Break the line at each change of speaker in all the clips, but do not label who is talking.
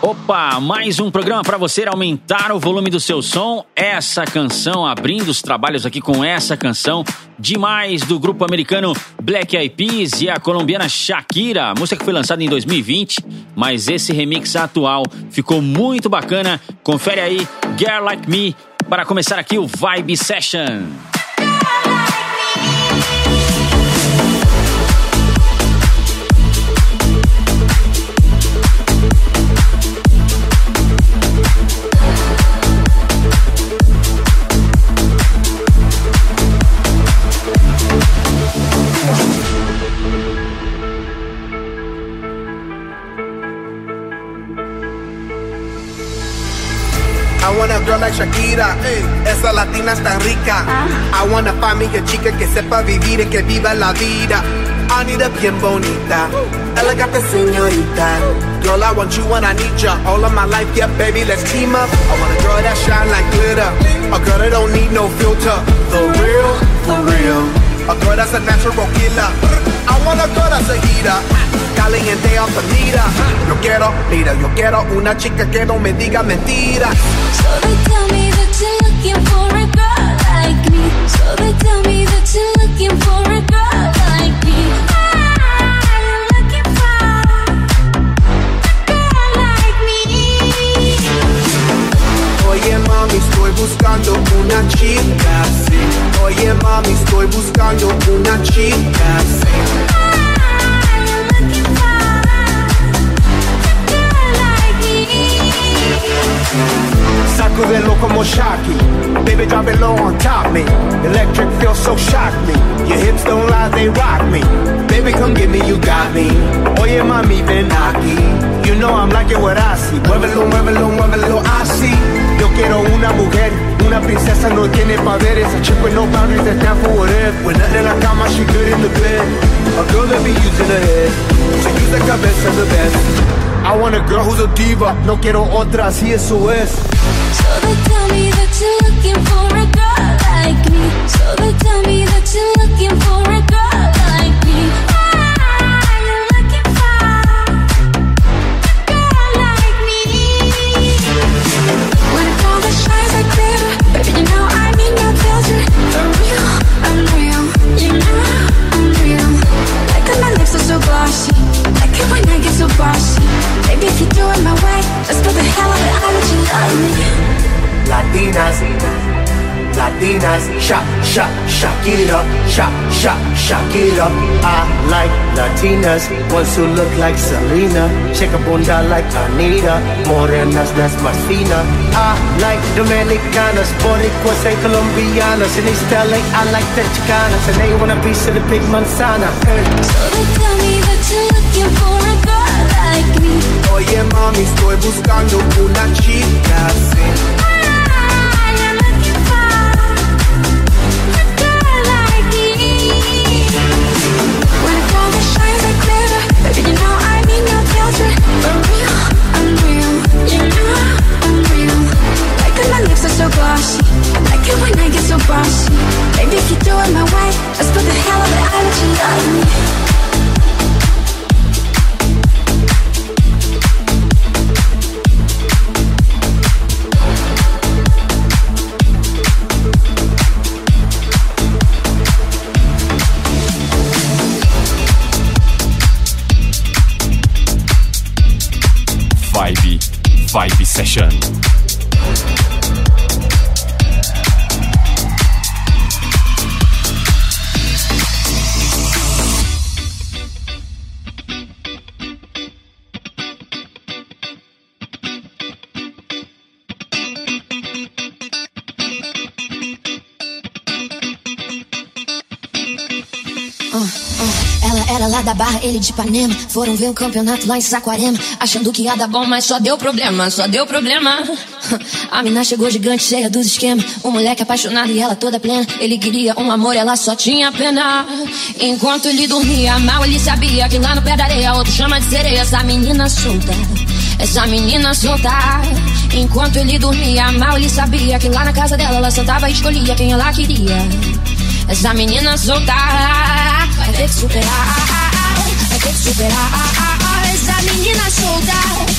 Opa, mais um programa para você aumentar o volume do seu som. Essa canção, abrindo os trabalhos aqui com essa canção, demais do grupo americano Black Eyed Peas e a colombiana Shakira, música que foi lançada em 2020, mas esse remix atual ficou muito bacana. Confere aí, Girl Like Me, para começar aqui o Vibe Session.
I want a girl like Shakira, Hey. esa latina es tan rica. Ah. I wanna find me a chica que sepa vivir y que viva la vida. I need a bien bonita, elegante señorita. Girl, I want you when I need ya. All of my life, yeah, baby, let's team up. I want a girl that shine like glitter, a girl that don't need no filter. The real, for real. A girl that's a natural killer. I want a girl that's a heater. Caliente altamira. Yo quiero, mira, yo quiero una chica que no me diga mentiras.
So they tell me that you're looking for a girl like me. So they tell me
atrás y eso es. Up. I like Latinas, ones who look like Selena, shake a bunda like Anitta, morenas más fina. I like Dominicanas, Boricuas and Colombianas, in East LA I like the Chicanas, and they want a piece of the big manzana. Hey.
baile de Ipanema. Foram ver o um campeonato lá em Saquarema. Achando que ia dar bom, mas só deu problema, só deu problema.
A mina chegou gigante, cheia dos esquemas. O moleque apaixonado e ela toda plena. Ele queria um amor, ela só tinha pena. Enquanto ele dormia, mal ele sabia que lá no pé da areia, outro chama de sereia. Essa menina solta, essa menina solta. Enquanto ele dormia, mal ele sabia que lá na casa dela, ela sentava e escolhia quem ela queria. Essa menina solta, vai ter que superar. superar Essa menina solta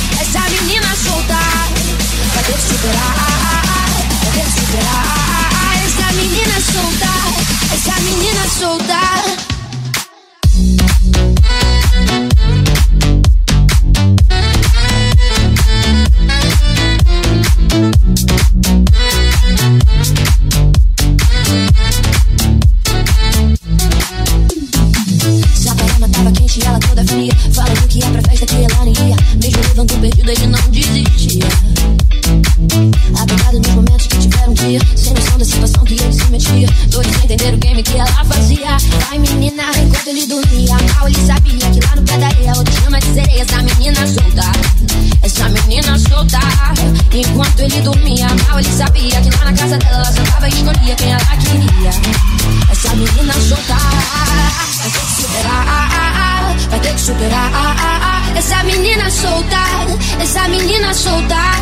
a soltar.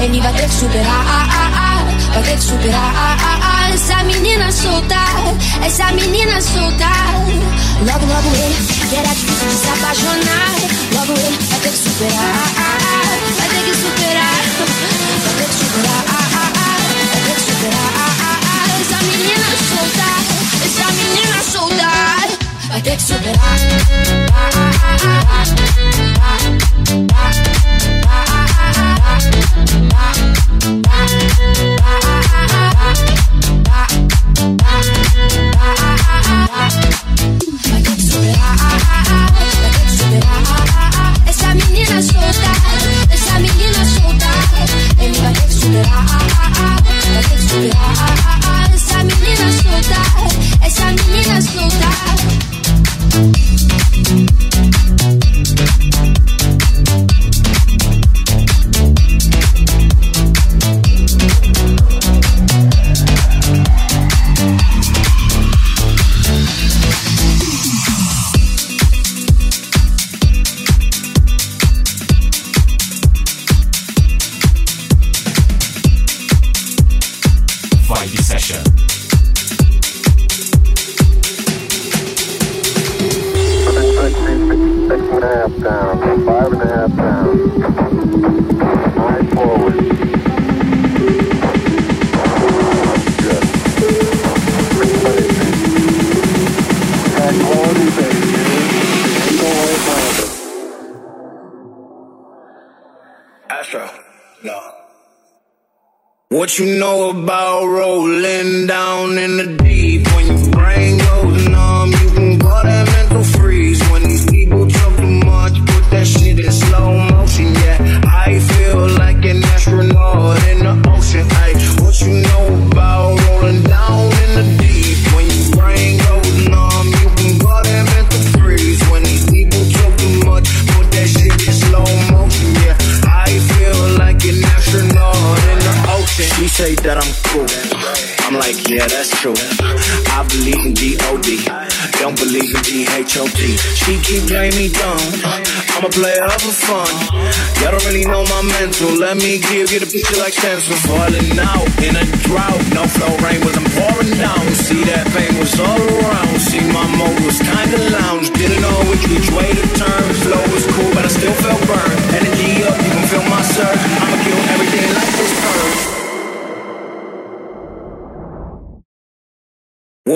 Ele vai ter que superar, vai ter que superar. Essa menina soltar, essa menina soltar. Logo, logo ele, que era difícil de se apaixonar. Logo ele vai ter que superar, vai ter que superar, vai ter que superar, vai ter que superar. Essa menina soltar, essa menina soltar. Vai ter que superar. Essa menina solta, ele vai ter que superar, vai ter que superar.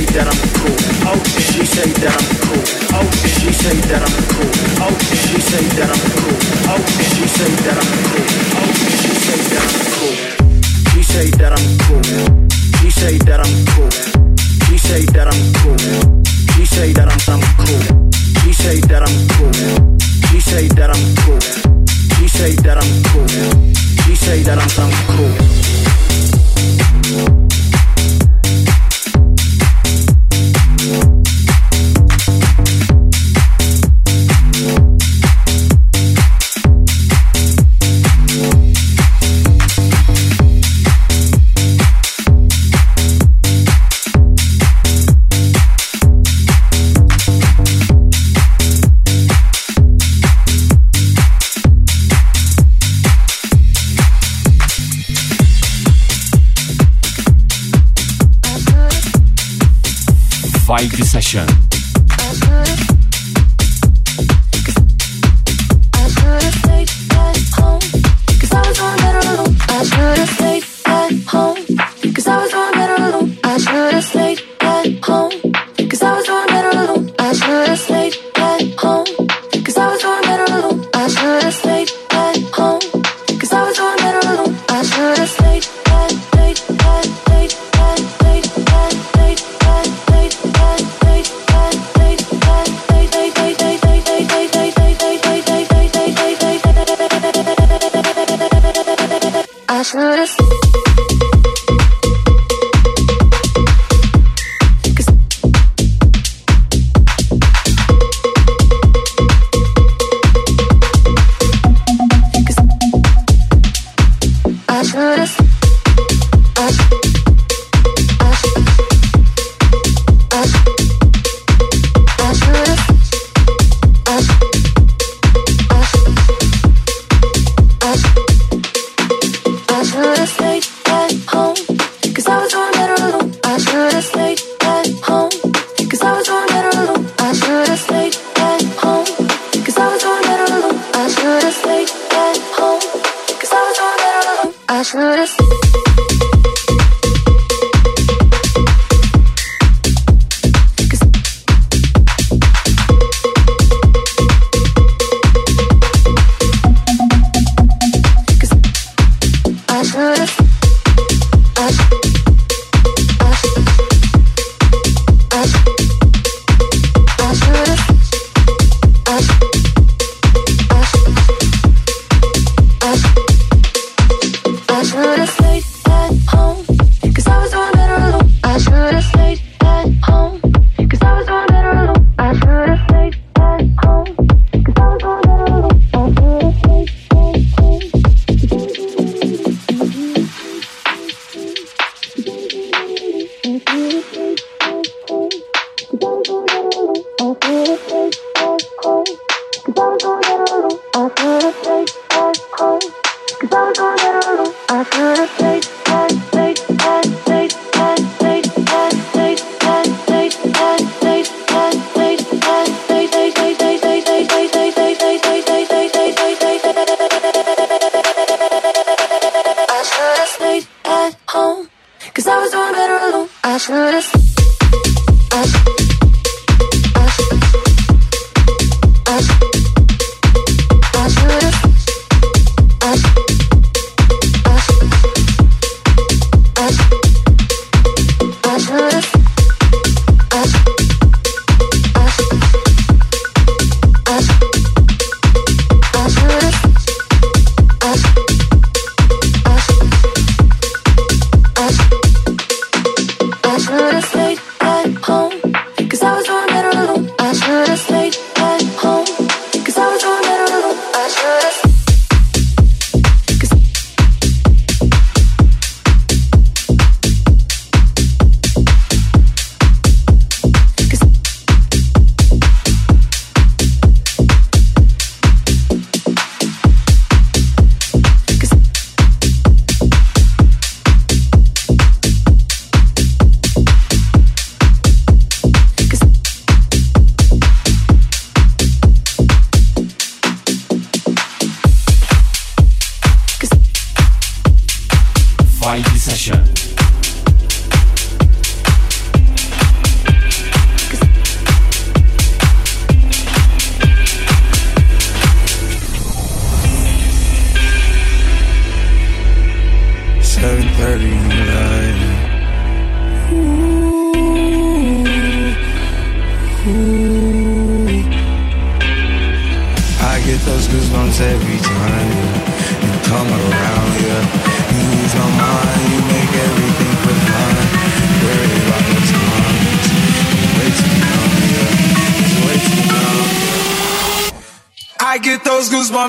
say that I'm cool. Oh, she say that I'm cool? Oh, she say that I'm cool? Oh, she say that I'm cool? Oh, she say that I'm cool? Oh, she say that I'm cool? She say that I'm cool. She say that I'm cool. She say that I'm cool. She say that I'm I'm cool. She say that I'm cool. She say that I'm cool. She say that I'm cool. She say that I'm I'm cool.
Vibe Session.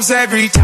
Every time.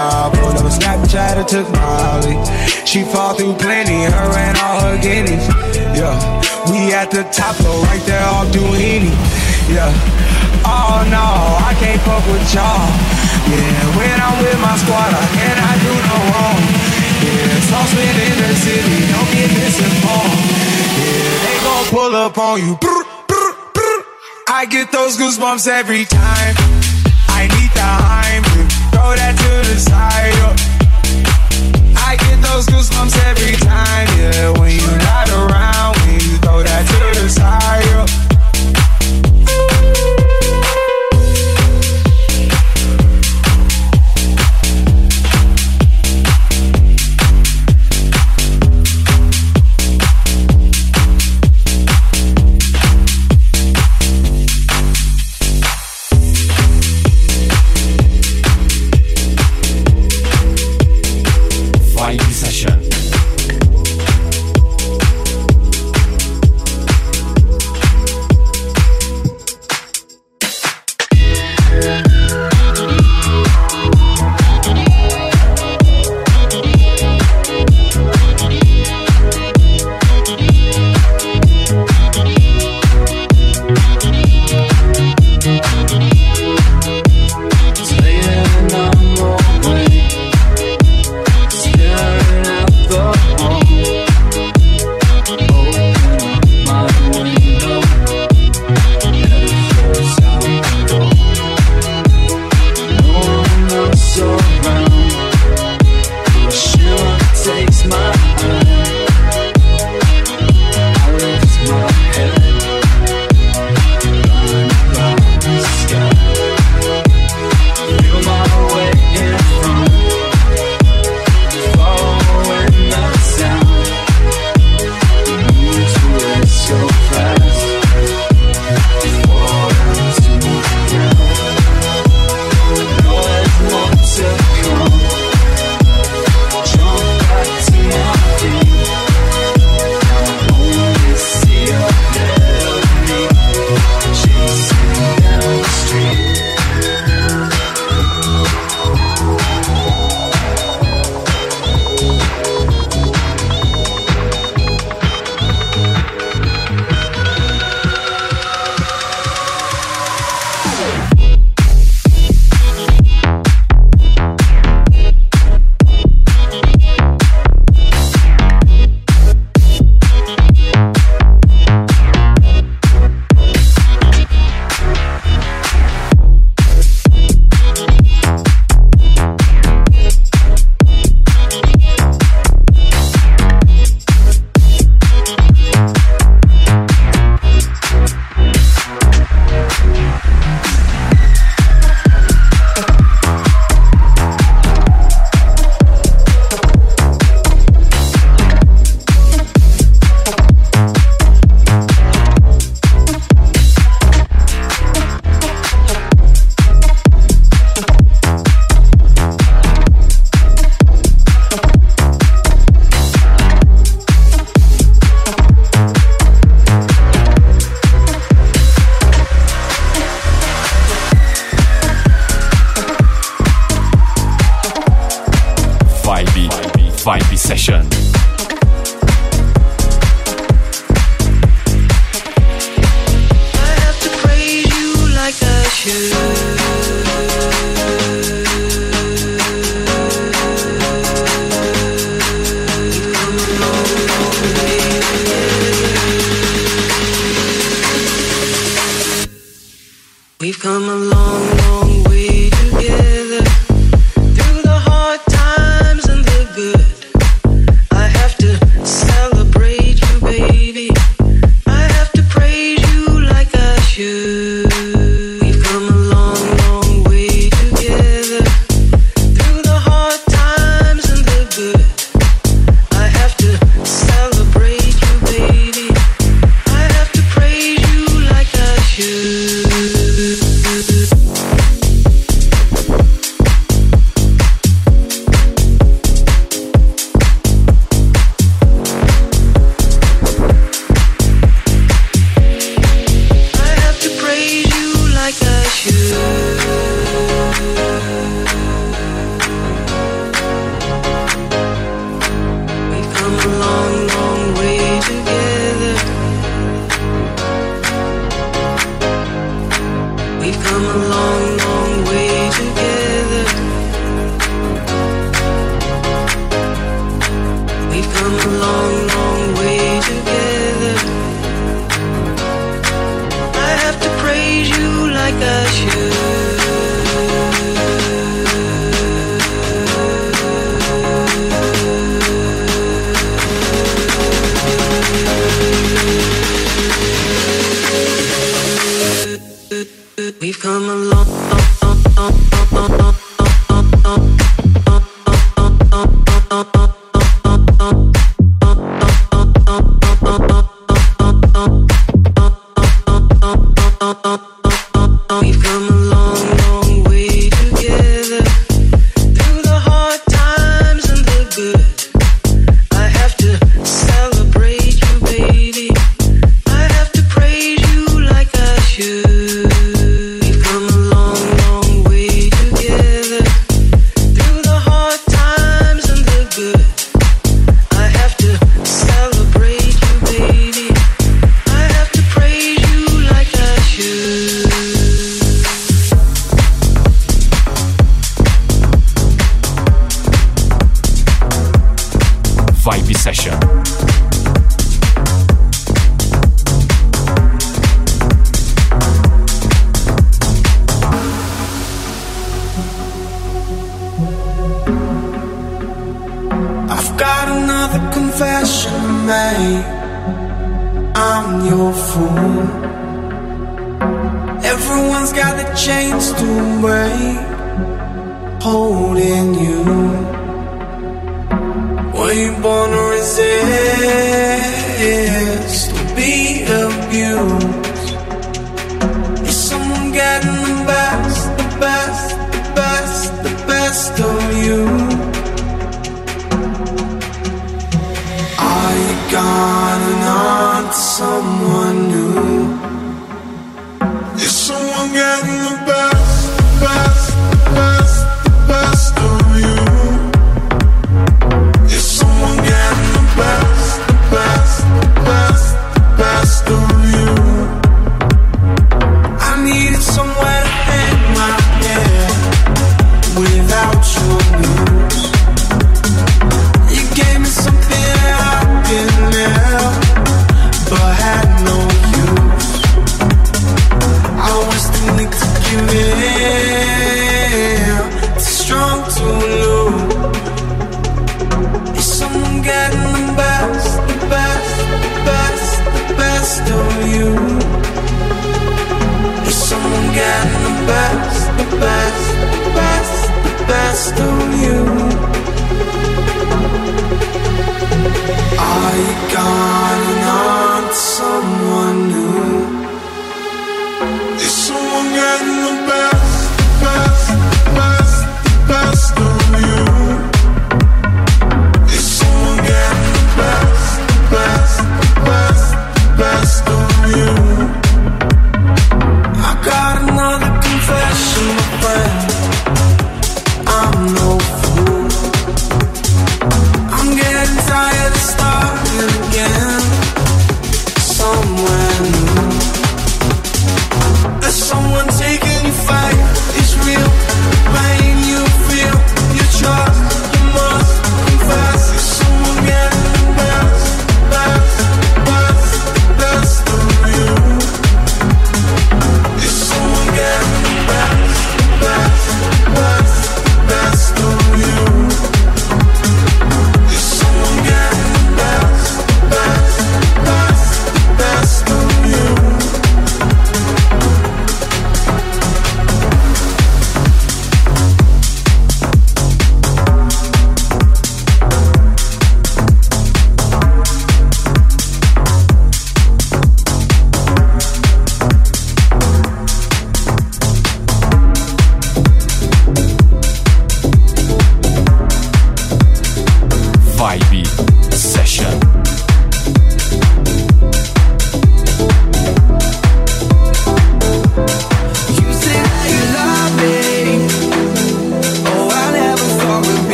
On. Pull up a Snapchat or took Molly. She fall through plenty, her and all her guineas. Yeah, we at the top though, right there off Duini. Yeah, oh no, I can't fuck with y'all. Yeah, when I'm with my squad, I cannot do no wrong. Yeah, saucepan in the city, don't get misinformed. Yeah, they gon' pull up on you. I get those goosebumps every time. I need the Heimlich, throw that to the side. I get those goosebumps every time, yeah. When you're not around, when you throw that to the side.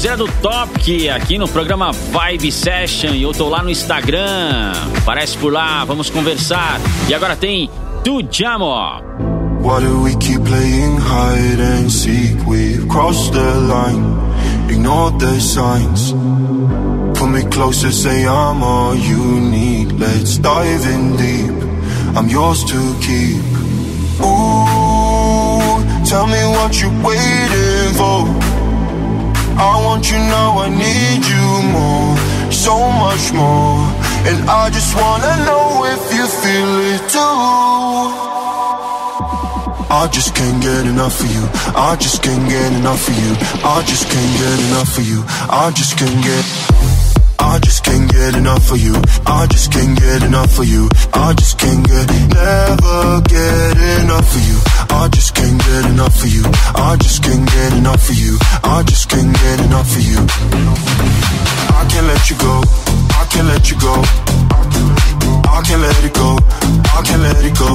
Sonzeira do Topic, aqui no programa Vibe Session. E eu tô lá no Instagram. Aparece por lá, vamos conversar. E agora tem Tu Jamo.
Why do we keep playing hide and seek? We've crossed the line, ignored the signs. Pull me closer, say I'm all you need. Let's dive in deep. I'm yours to keep. Ooh, tell me what you're waiting for. I want you now, I need you more, so much more. And I just wanna know if you feel it too. I just can't get enough of you. I just can't get enough of you. I just can't get enough of you. I just can't get. I just can't get enough of you. I just can't get enough of you. I just can't get, never get enough of you. I just can't get enough of you. I just can't get enough of you. I just can't get enough of you. I can't let you go. I can't let you go. I can't let it go. I can't let it go.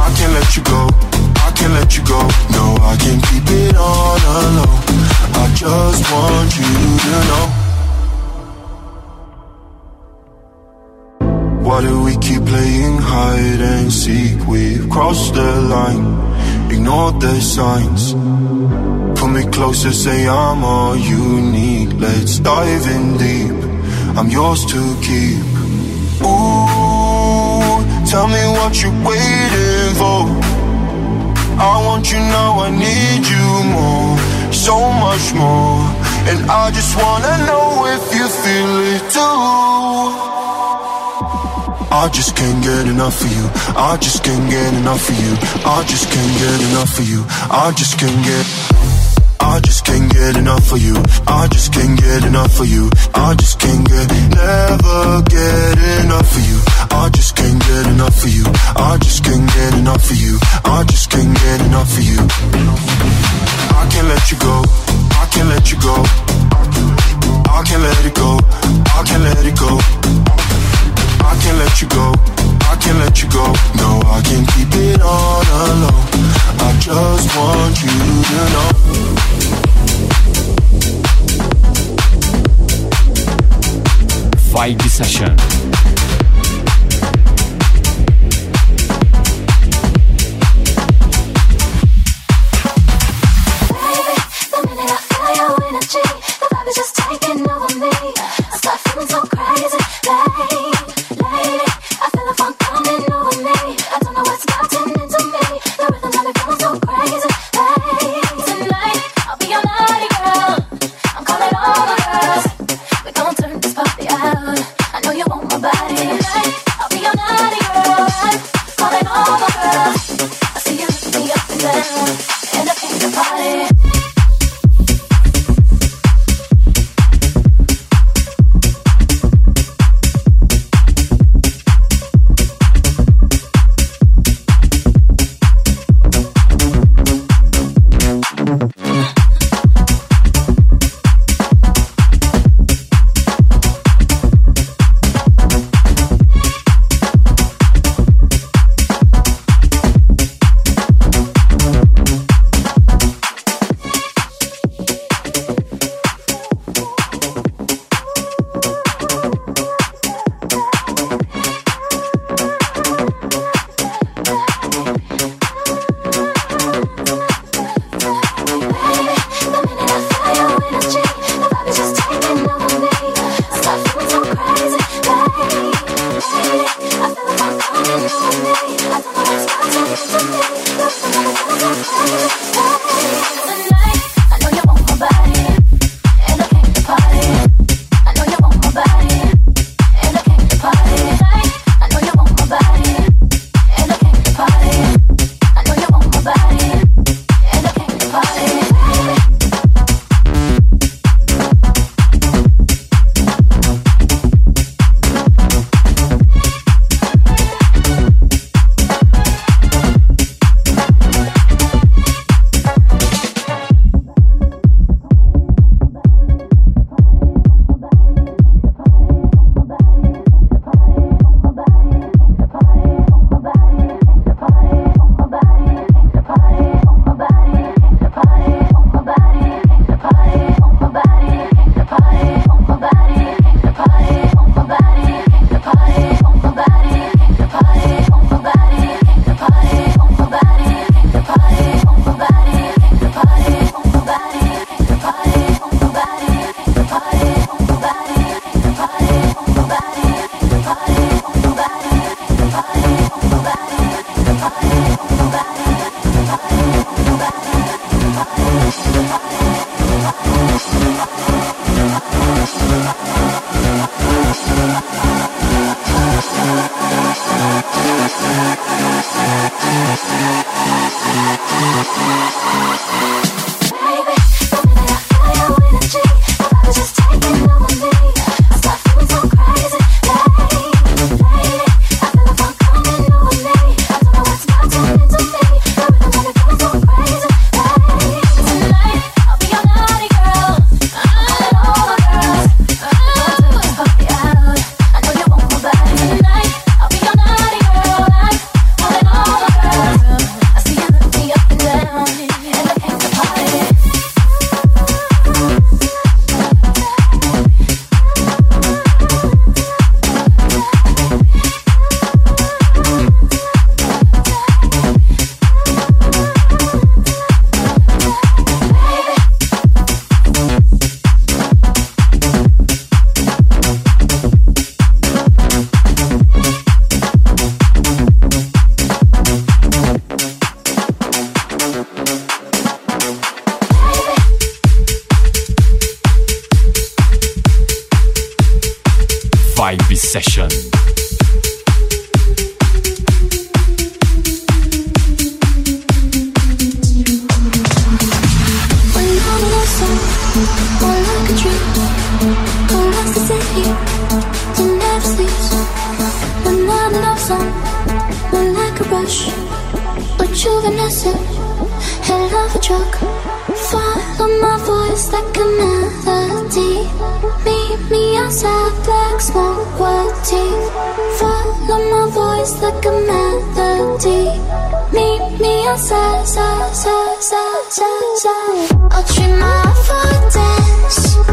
I can't let you go. I can't let you go. No, I can't keep it on alone. I just want you to know. Why do we keep playing hide and seek? We've crossed the line, ignored the signs. Pull me closer, say I'm all you need. Let's dive in deep. I'm yours to keep. Ooh, tell me what you're waiting for. I want you now, I need you more, so much more. And I just wanna know if you feel it too. I just can't get enough of you. I just can't get enough of you. I just can't get enough of you. I just can't get. I just can't get enough of you. I just can't get enough of you. I just can't get, never get enough of you. I just can't get enough of you. I just can't get enough of you. I just can't get enough of you. I can't let you go. I can't let you go. I can't let it go. I can't let it go. I can't let you go. I can't let you go. No, I can't keep it on alone. I just want you to know.
Vibe Session. rush A juvenescent Head of a truck Follow my voice like a melody. Meet me outside black smoke What teeth Follow my voice like a melody. Meet me outside, outside, outside, outside, outside. I'll treat my for dance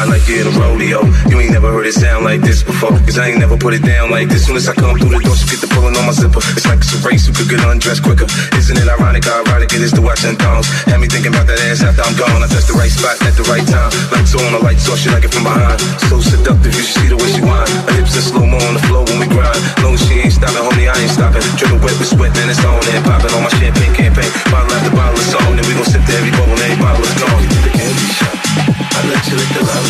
ride like you're in a rodeo. You ain't never heard it sound like this before. Cause I ain't never put it down like this. Soon as I come through the door, she get the pulling on my zipper. It's like it's a race who could get undressed quicker. Isn't it ironic how ironic it is to watch them thongs? Had me thinking about that ass after I'm gone. I touched the right spot at the right time. Lights on, the lights off, she like it from behind. So seductive, you should see the way she whine. Her hips in slow mo on the floor when we grind. Long as she ain't stopping, homie, I ain't stopping. Dripping wet with sweat, man, it's on and popping on my champagne campaign. Bottle after bottle of song, and we gon' sip to every bubble, every bottle is gone.
I let you lick the lollipop.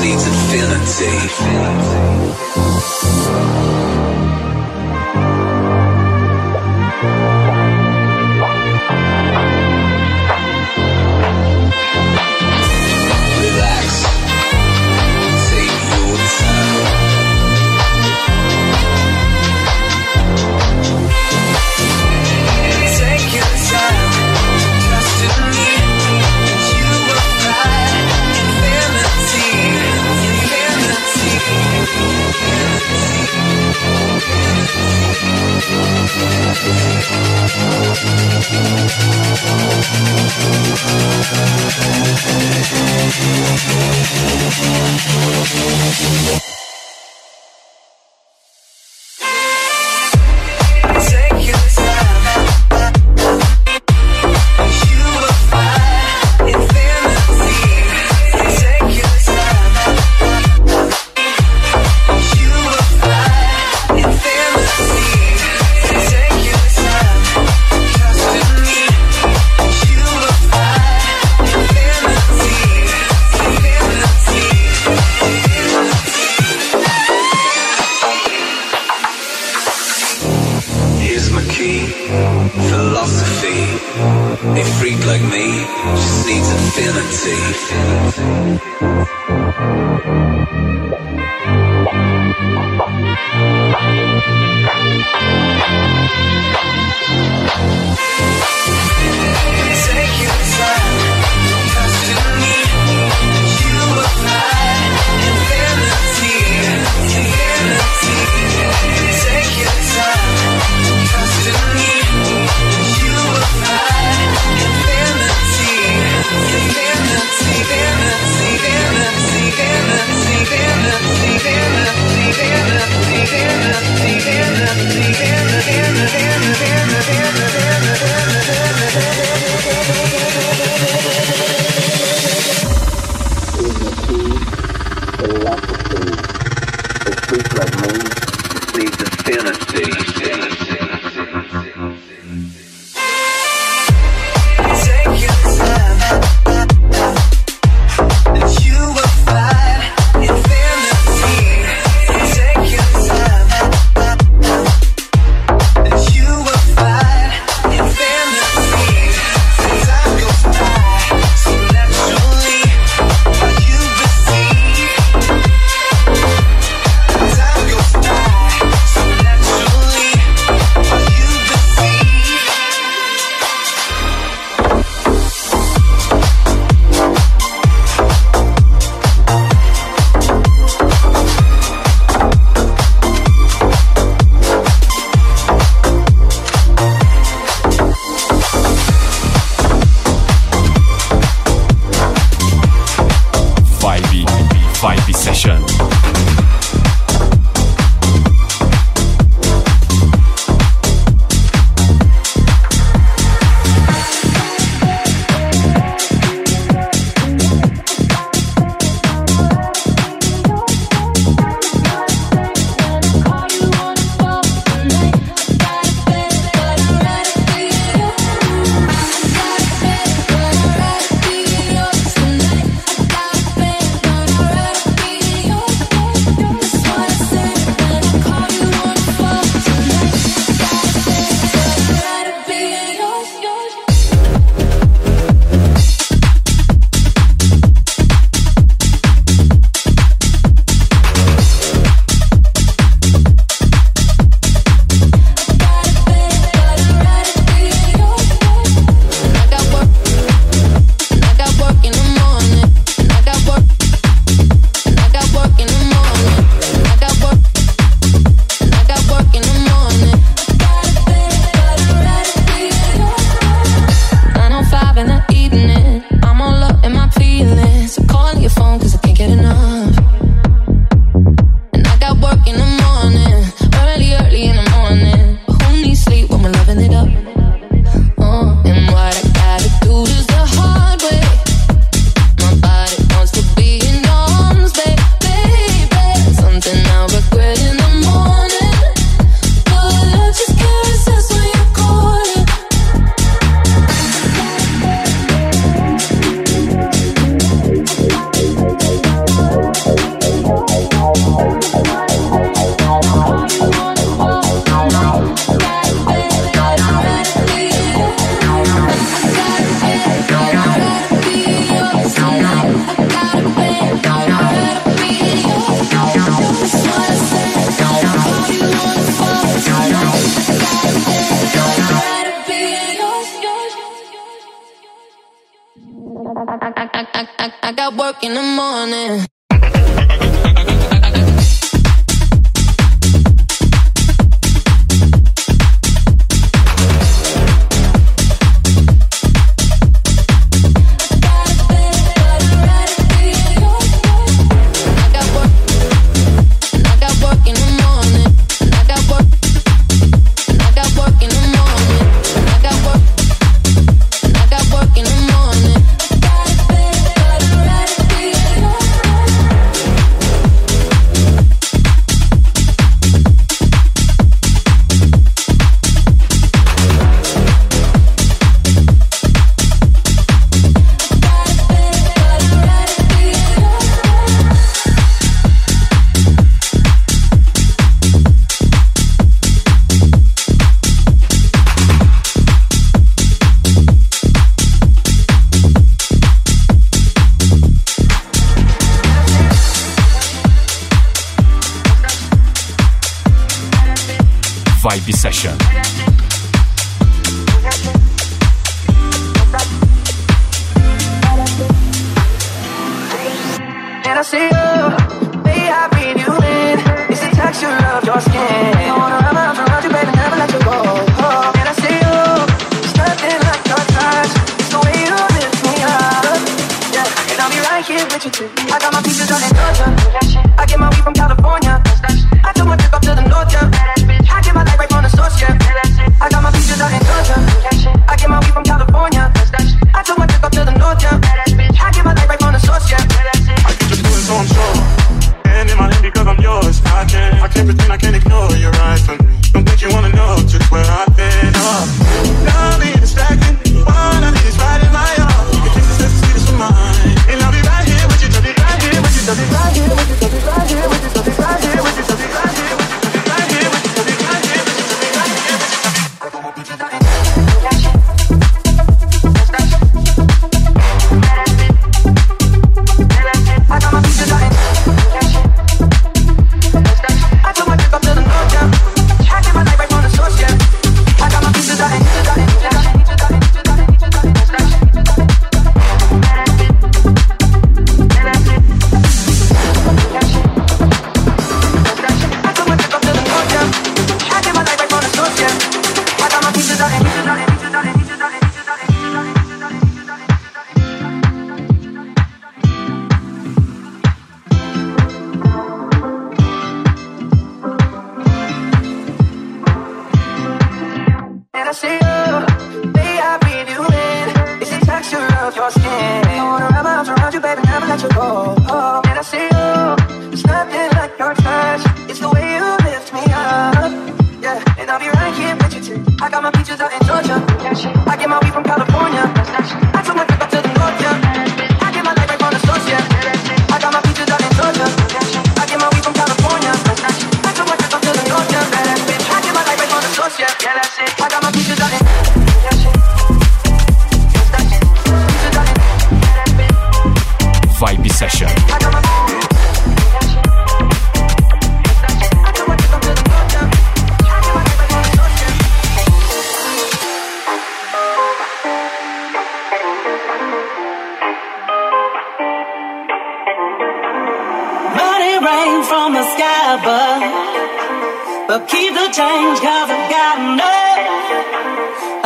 needs infinity. Thank you.
I got work in the morning. I
can't ignore your
eyes.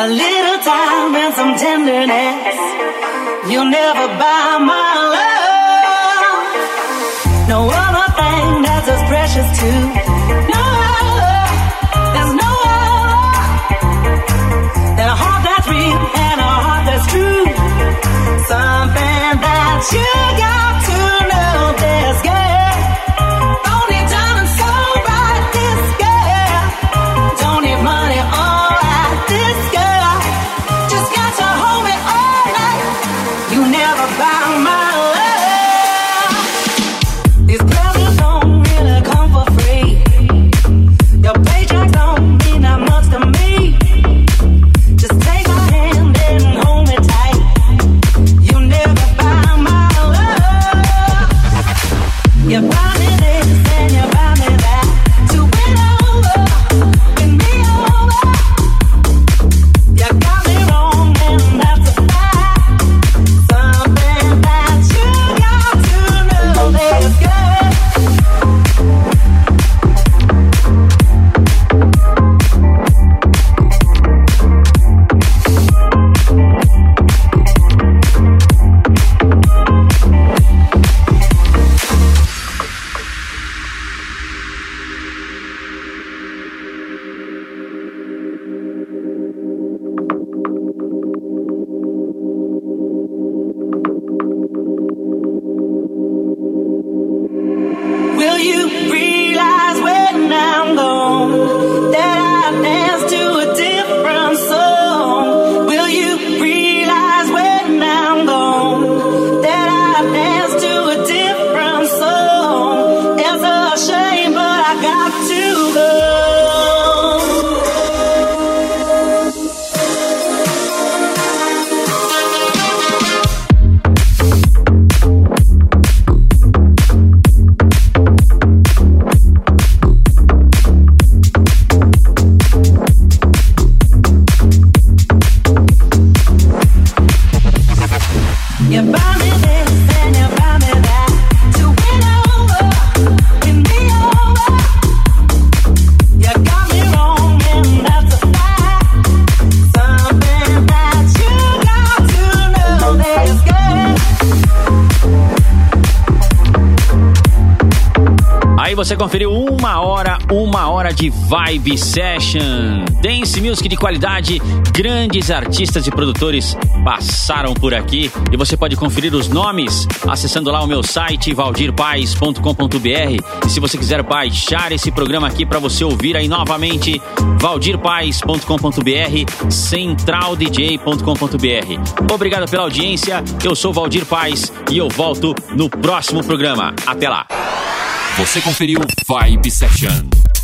A little time and some tenderness. You'll never buy my love. No other thing that's as precious to. No other. There's no other. Than a heart that's real and a heart that's true. Something that you got.
Vibe Session. Dance Music de qualidade, grandes artistas e produtores passaram por aqui e você pode conferir os nomes acessando lá o meu site valdirpaes.com.br e se você quiser baixar esse programa aqui para você ouvir aí novamente, valdirpaes.com.br, centraldj.com.br. Obrigado pela audiência, eu sou Valdir Paes e eu volto no próximo programa. Até lá!
Você conferiu Vibe Session.